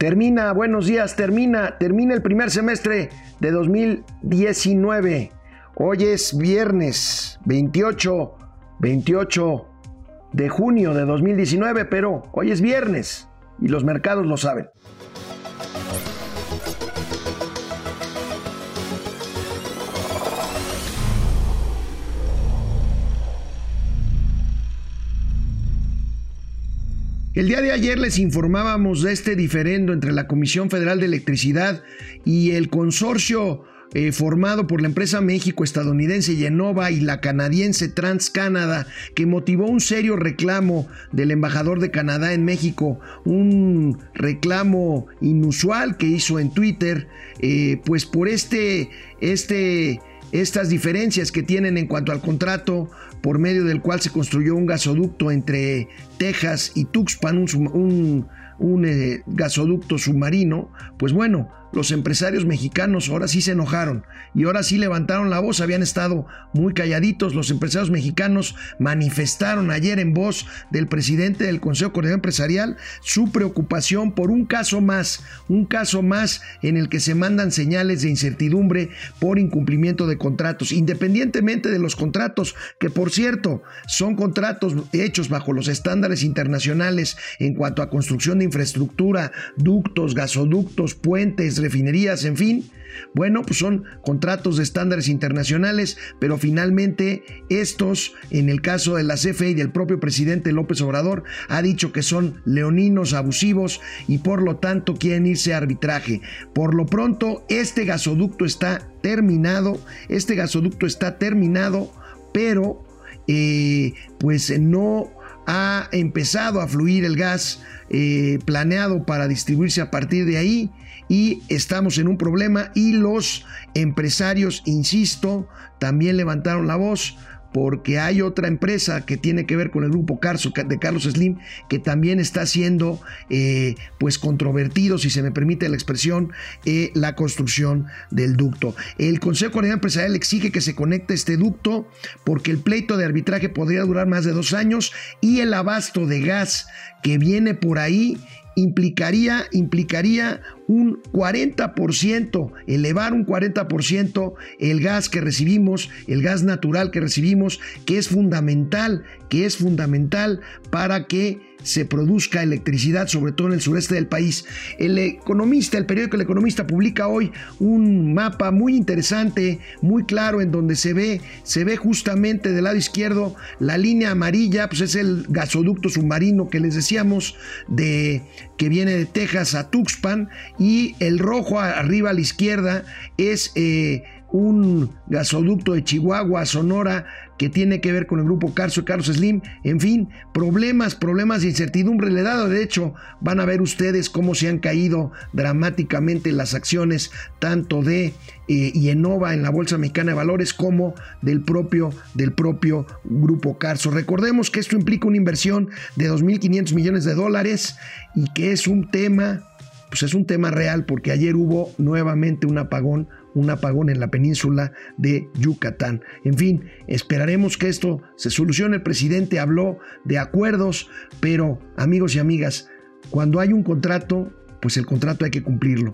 Termina, buenos días, termina, termina el primer semestre de 2019. Hoy es viernes 28, 28 de junio de 2019, pero hoy es viernes y los mercados lo saben. El día de ayer les informábamos de este diferendo entre la Comisión Federal de Electricidad y el consorcio eh, formado por la empresa México-estadounidense Yenova y la canadiense TransCanada, que motivó un serio reclamo del embajador de Canadá en México, un reclamo inusual que hizo en Twitter, eh, pues por este, este, estas diferencias que tienen en cuanto al contrato por medio del cual se construyó un gasoducto entre Texas y Tuxpan, un, eh, gasoducto submarino, pues bueno, los empresarios mexicanos ahora sí se enojaron y ahora sí levantaron la voz, habían estado muy calladitos, los empresarios mexicanos manifestaron ayer en voz del presidente del Consejo Coordinador Empresarial su preocupación por un caso más, un caso más en el que se mandan señales de incertidumbre por incumplimiento de contratos, independientemente de los contratos, que por cierto son contratos hechos bajo los estándares internacionales en cuanto a construcción de infraestructura, ductos, gasoductos, puentes, refinerías, en fin. Bueno, pues son contratos de estándares internacionales, pero finalmente estos, en el caso de la CFE y del propio presidente López Obrador, ha dicho que son leoninos abusivos y por lo tanto quieren irse a arbitraje. Por lo pronto, este gasoducto está terminado, este gasoducto está terminado, pero eh, pues no ha empezado a fluir el gas eh, planeado para distribuirse a partir de ahí y estamos en un problema y los empresarios, insisto, también levantaron la voz porque hay otra empresa que tiene que ver con el grupo Carso de Carlos Slim que también está siendo eh, pues controvertido, si se me permite la expresión, eh, la construcción del ducto. El Consejo Coordinador Empresarial exige que se conecte este ducto porque el pleito de arbitraje podría durar más de dos años y el abasto de gas que viene por ahí implicaría, implicaría un 40%, elevar un 40% el gas que recibimos, el gas natural que recibimos, que es fundamental, que es fundamental para que se produzca electricidad, sobre todo en el sureste del país. El economista, el periódico El Economista publica hoy un mapa muy interesante, muy claro, en donde se ve, se ve justamente del lado izquierdo la línea amarilla, pues es el gasoducto submarino que les decíamos de que viene de Texas a Tuxpan y el rojo arriba a la izquierda es eh, un gasoducto de Chihuahua Sonora que tiene que ver con el grupo Carso y Carlos Slim. En fin, problemas, problemas de incertidumbre le dado. De hecho, van a ver ustedes cómo se han caído dramáticamente las acciones tanto de eh, en la Bolsa Mexicana de Valores como del propio, del propio grupo Carso. Recordemos que esto implica una inversión de 2.500 millones de dólares y que es un tema pues es un tema real porque ayer hubo nuevamente un apagón, un apagón en la península de Yucatán. En fin, esperaremos que esto se solucione. El presidente habló de acuerdos, pero amigos y amigas, cuando hay un contrato, pues el contrato hay que cumplirlo.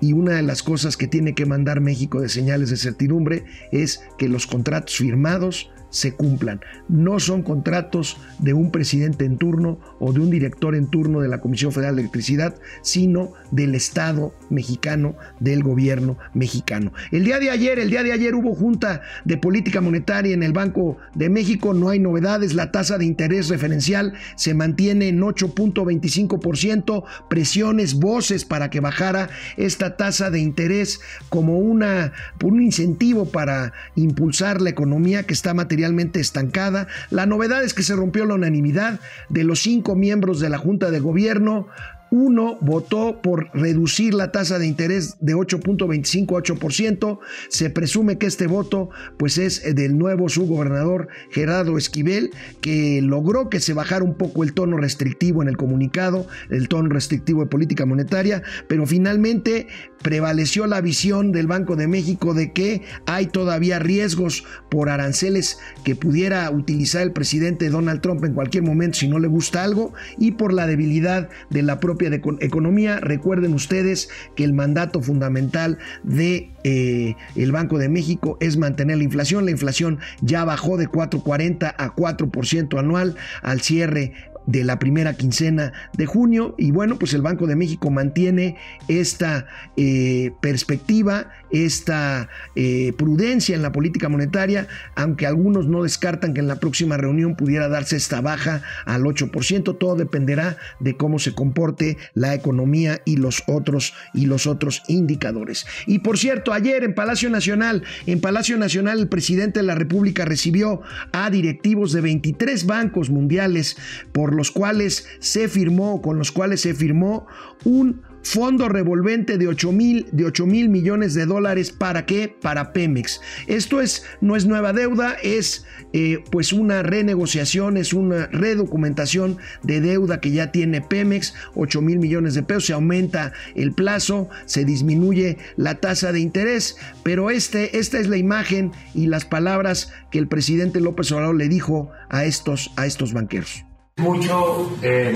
Y una de las cosas que tiene que mandar México de señales de certidumbre es que los contratos firmados se cumplan. No son contratos de un presidente en turno o de un director en turno de la Comisión Federal de Electricidad, sino del Estado mexicano, del gobierno mexicano. El día de ayer, el día de ayer hubo junta de política monetaria en el Banco de México, no hay novedades, la tasa de interés referencial se mantiene en 8.25%, presiones, voces para que bajara esta tasa de interés como una, un incentivo para impulsar la economía que está materializando estancada. La novedad es que se rompió la unanimidad de los cinco miembros de la Junta de Gobierno uno votó por reducir la tasa de interés de 8.25 a 8%. Se presume que este voto pues es del nuevo subgobernador Gerardo Esquivel, que logró que se bajara un poco el tono restrictivo en el comunicado, el tono restrictivo de política monetaria, pero finalmente prevaleció la visión del Banco de México de que hay todavía riesgos por aranceles que pudiera utilizar el presidente Donald Trump en cualquier momento si no le gusta algo y por la debilidad de la propia de economía. Recuerden ustedes que el mandato fundamental de eh, el Banco de México es mantener la inflación. La inflación ya bajó de 4.40 a 4% anual al cierre de la primera quincena de junio. Y bueno pues el Banco de México mantiene esta eh, perspectiva esta eh, prudencia en la política monetaria aunque algunos no descartan que en la próxima reunión pudiera darse esta baja al 8% todo dependerá de cómo se comporte la economía y los otros y los otros indicadores. Y por cierto ayer en Palacio Nacional en Palacio Nacional el presidente de la República recibió a directivos de 23 bancos mundiales por los cuales se firmó, con los cuales se firmó un fondo revolvente de 8 mil de 8 mil millones de dólares. Para qué para Pemex. Esto es no es nueva deuda es eh, pues una renegociación es una redocumentación de deuda que ya tiene Pemex 8 mil millones de pesos. Se aumenta el plazo se disminuye la tasa de interés pero este esta es la imagen y las palabras que el presidente López Obrador le dijo a estos a estos banqueros mucho eh,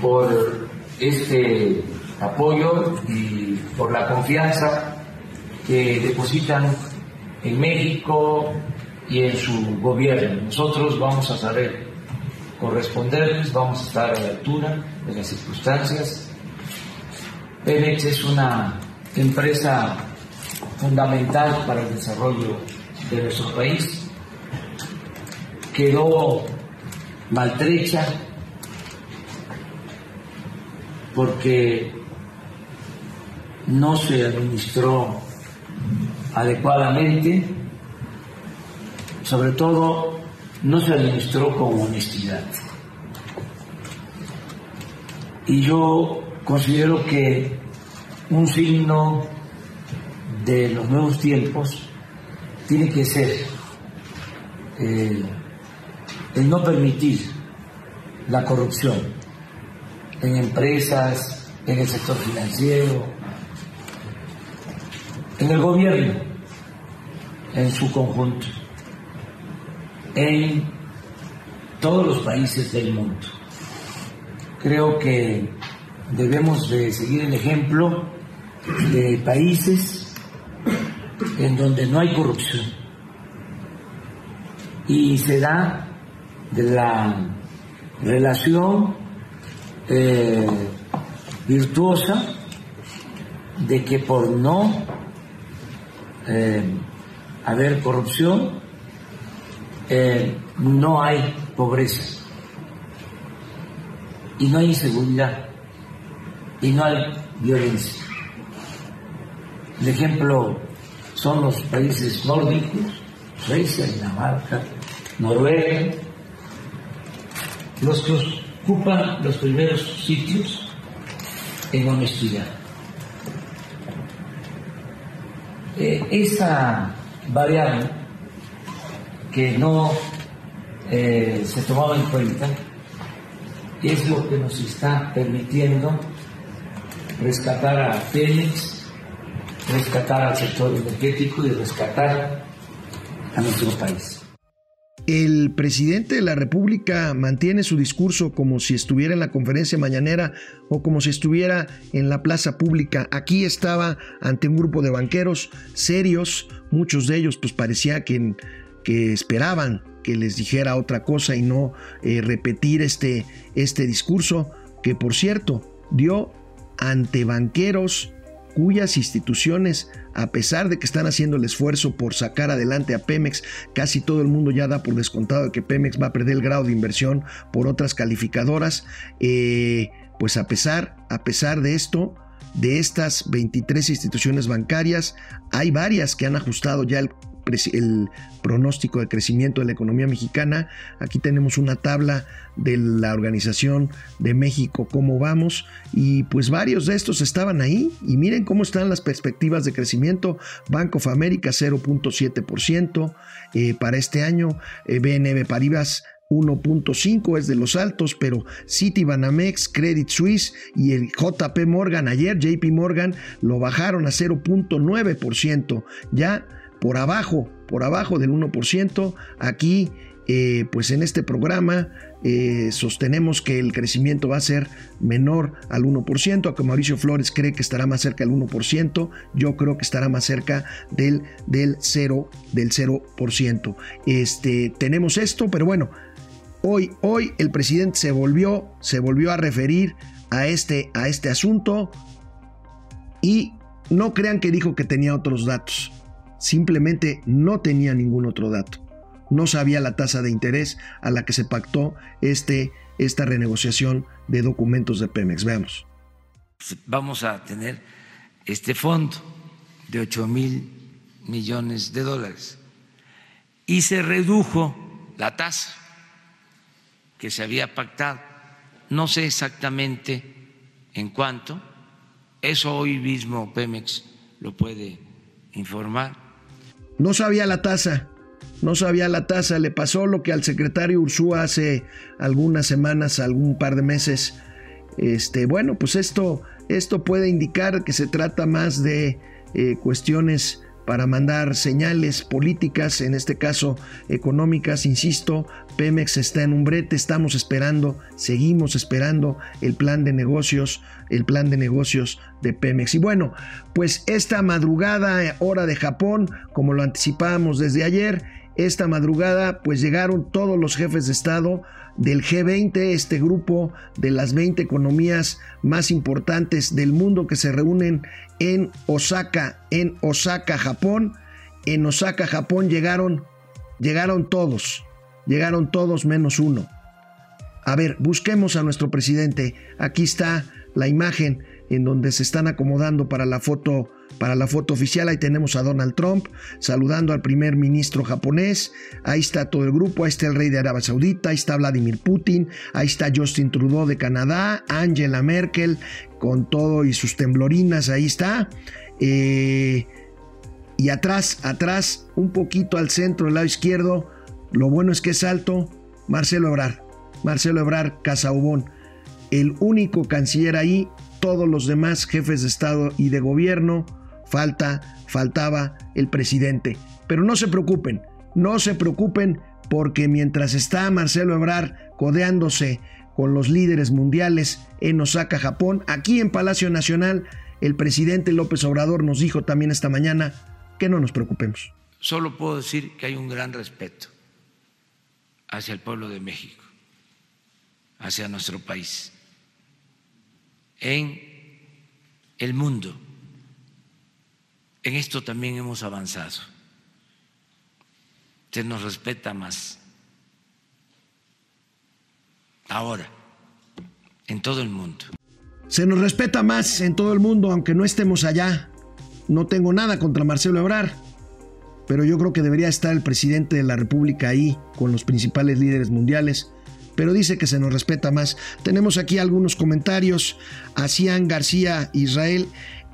por este apoyo y por la confianza que depositan en México y en su gobierno. Nosotros vamos a saber corresponderles, vamos a estar a la altura de las circunstancias. Pemex es una empresa fundamental para el desarrollo de nuestro país. Quedó maltrecha, porque no se administró adecuadamente, sobre todo no se administró con honestidad. Y yo considero que un signo de los nuevos tiempos tiene que ser eh, el no permitir la corrupción en empresas, en el sector financiero, en el gobierno, en su conjunto, en todos los países del mundo. Creo que debemos de seguir el ejemplo de países en donde no hay corrupción y se da la relación eh, virtuosa de que por no eh, haber corrupción eh, no hay pobreza y no hay inseguridad y no hay violencia. El ejemplo son los países nórdicos, Suecia, Dinamarca, Noruega, los que ocupan los primeros sitios en honestidad. Eh, esa variable que no eh, se tomaba en cuenta es lo que nos está permitiendo rescatar a Félix, rescatar al sector energético y rescatar a nuestro país el presidente de la República mantiene su discurso como si estuviera en la conferencia mañanera o como si estuviera en la plaza pública. Aquí estaba ante un grupo de banqueros serios, muchos de ellos pues parecía que, que esperaban que les dijera otra cosa y no eh, repetir este, este discurso que por cierto dio ante banqueros cuyas instituciones, a pesar de que están haciendo el esfuerzo por sacar adelante a Pemex, casi todo el mundo ya da por descontado de que Pemex va a perder el grado de inversión por otras calificadoras, eh, pues a pesar, a pesar de esto, de estas 23 instituciones bancarias, hay varias que han ajustado ya el el pronóstico de crecimiento de la economía mexicana. Aquí tenemos una tabla de la Organización de México, cómo vamos, y pues varios de estos estaban ahí, y miren cómo están las perspectivas de crecimiento. Bank of America 0.7% eh, para este año, eh, BNB Paribas 1.5 es de los altos, pero Citibanamex, Credit Suisse y el JP Morgan ayer, JP Morgan, lo bajaron a 0.9%. Ya por abajo, por abajo del 1%. Aquí, eh, pues en este programa, eh, sostenemos que el crecimiento va a ser menor al 1%, aunque Mauricio Flores cree que estará más cerca del 1%, yo creo que estará más cerca del, del 0%. Del 0%. Este, tenemos esto, pero bueno, hoy, hoy el presidente se volvió, se volvió a referir a este, a este asunto y no crean que dijo que tenía otros datos, simplemente no tenía ningún otro dato no sabía la tasa de interés a la que se pactó este, esta renegociación de documentos de Pemex. Veamos. Vamos a tener este fondo de 8 mil millones de dólares y se redujo la tasa que se había pactado. No sé exactamente en cuánto, eso hoy mismo Pemex lo puede informar. No sabía la tasa, no sabía la tasa, le pasó lo que al secretario Ursúa hace algunas semanas, algún par de meses. Este, bueno, pues esto, esto puede indicar que se trata más de eh, cuestiones para mandar señales políticas, en este caso económicas, insisto, Pemex está en un brete, estamos esperando, seguimos esperando el plan de negocios, el plan de negocios de Pemex. Y bueno, pues esta madrugada, hora de Japón, como lo anticipábamos desde ayer, esta madrugada pues llegaron todos los jefes de Estado del G20, este grupo de las 20 economías más importantes del mundo que se reúnen en Osaka, en Osaka, Japón. En Osaka, Japón llegaron, llegaron todos, llegaron todos menos uno. A ver, busquemos a nuestro presidente. Aquí está la imagen en donde se están acomodando para la foto para la foto oficial. Ahí tenemos a Donald Trump saludando al primer ministro japonés. Ahí está todo el grupo. Ahí está el rey de Arabia Saudita. Ahí está Vladimir Putin. Ahí está Justin Trudeau de Canadá. Angela Merkel con todo y sus temblorinas. Ahí está. Eh, y atrás, atrás, un poquito al centro, del lado izquierdo. Lo bueno es que es alto. Marcelo Ebrard. Marcelo Ebrard Casaubón. El único canciller ahí todos los demás jefes de Estado y de gobierno, falta, faltaba el presidente. Pero no se preocupen, no se preocupen porque mientras está Marcelo Ebrard codeándose con los líderes mundiales en Osaka, Japón, aquí en Palacio Nacional, el presidente López Obrador nos dijo también esta mañana que no nos preocupemos. Solo puedo decir que hay un gran respeto hacia el pueblo de México, hacia nuestro país en el mundo. En esto también hemos avanzado. Se nos respeta más. Ahora, en todo el mundo. Se nos respeta más en todo el mundo, aunque no estemos allá. No tengo nada contra Marcelo Ebrard, pero yo creo que debería estar el presidente de la República ahí con los principales líderes mundiales pero dice que se nos respeta más. Tenemos aquí algunos comentarios. Cian García Israel.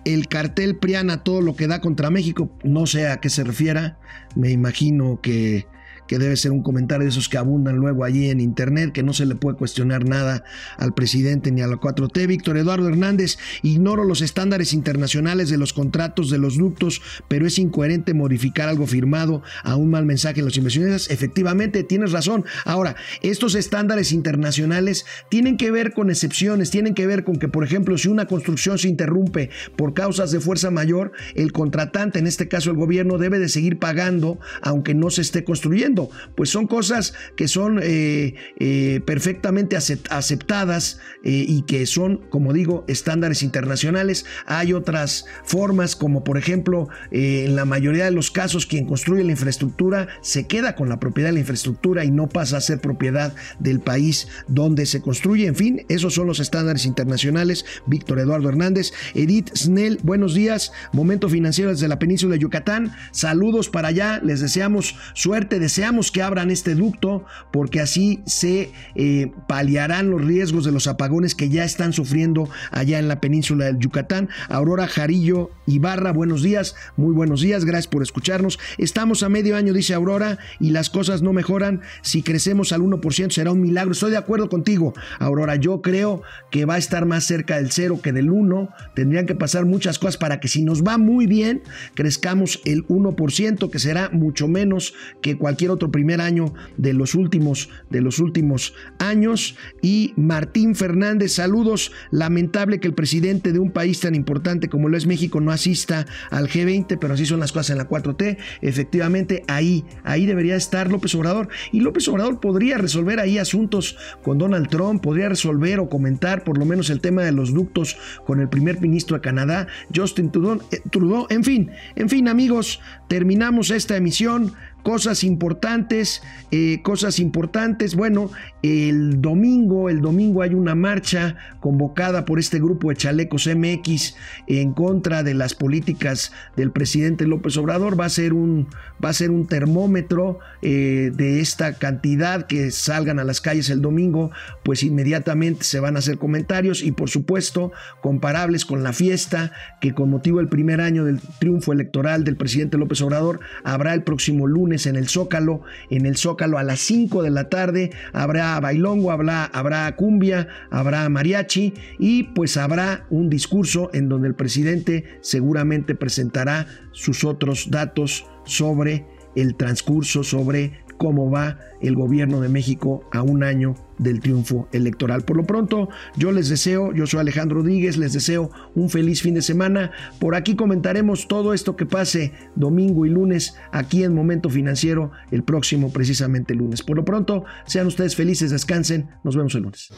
El cartel Priana, todo lo que da contra México, no sé a qué se refiera. Me imagino que que debe ser un comentario de esos que abundan luego allí en internet, que no se le puede cuestionar nada al presidente ni a la 4T. Víctor Eduardo Hernández, ignoro los estándares internacionales de los contratos de los ductos, pero es incoherente modificar algo firmado a un mal mensaje en los inversionistas. Efectivamente, tienes razón. Ahora, estos estándares internacionales tienen que ver con excepciones, tienen que ver con que, por ejemplo, si una construcción se interrumpe por causas de fuerza mayor, el contratante, en este caso el gobierno, debe de seguir pagando aunque no se esté construyendo. Pues son cosas que son eh, eh, perfectamente aceptadas eh, y que son, como digo, estándares internacionales. Hay otras formas, como por ejemplo, en la mayoría de los casos, quien construye la infraestructura se queda con la propiedad de la infraestructura y no pasa a ser propiedad del país donde se construye. En fin, esos son los estándares internacionales. Víctor Eduardo Hernández, Edith Snell, buenos días. Momento financiero desde la península de Yucatán. Saludos para allá. Les deseamos suerte, Deseamos que abran este ducto porque así se eh, paliarán los riesgos de los apagones que ya están sufriendo allá en la península del Yucatán. Aurora Jarillo Ibarra, buenos días, muy buenos días, gracias por escucharnos. Estamos a medio año, dice Aurora, y las cosas no mejoran. Si crecemos al 1% será un milagro. Estoy de acuerdo contigo, Aurora. Yo creo que va a estar más cerca del 0 que del 1. Tendrían que pasar muchas cosas para que si nos va muy bien, crezcamos el 1%, que será mucho menos que cualquier otro primer año de los últimos, de los últimos años. Y Martín Fernández, saludos. Lamentable que el presidente de un país tan importante como lo es México no asista al G20, pero así son las cosas en la 4T. Efectivamente, ahí, ahí debería estar López Obrador. Y López Obrador podría resolver ahí asuntos con Donald Trump, podría resolver o comentar por lo menos el tema de los ductos con el primer ministro de Canadá, Justin Trudeau. Eh. En fin, en fin, amigos, terminamos esta emisión cosas importantes, eh, cosas importantes. Bueno, el domingo, el domingo hay una marcha convocada por este grupo de chalecos MX en contra de las políticas del presidente López Obrador. Va a ser un, va a ser un termómetro eh, de esta cantidad que salgan a las calles el domingo, pues inmediatamente se van a hacer comentarios y por supuesto comparables con la fiesta que con motivo del primer año del triunfo electoral del presidente López Obrador habrá el próximo en el Zócalo. En el Zócalo a las 5 de la tarde habrá bailongo, habrá, habrá cumbia, habrá mariachi y pues habrá un discurso en donde el presidente seguramente presentará sus otros datos sobre el transcurso, sobre cómo va el gobierno de México a un año del triunfo electoral. Por lo pronto, yo les deseo, yo soy Alejandro Rodríguez, les deseo un feliz fin de semana. Por aquí comentaremos todo esto que pase domingo y lunes aquí en Momento Financiero, el próximo precisamente lunes. Por lo pronto, sean ustedes felices, descansen, nos vemos el lunes.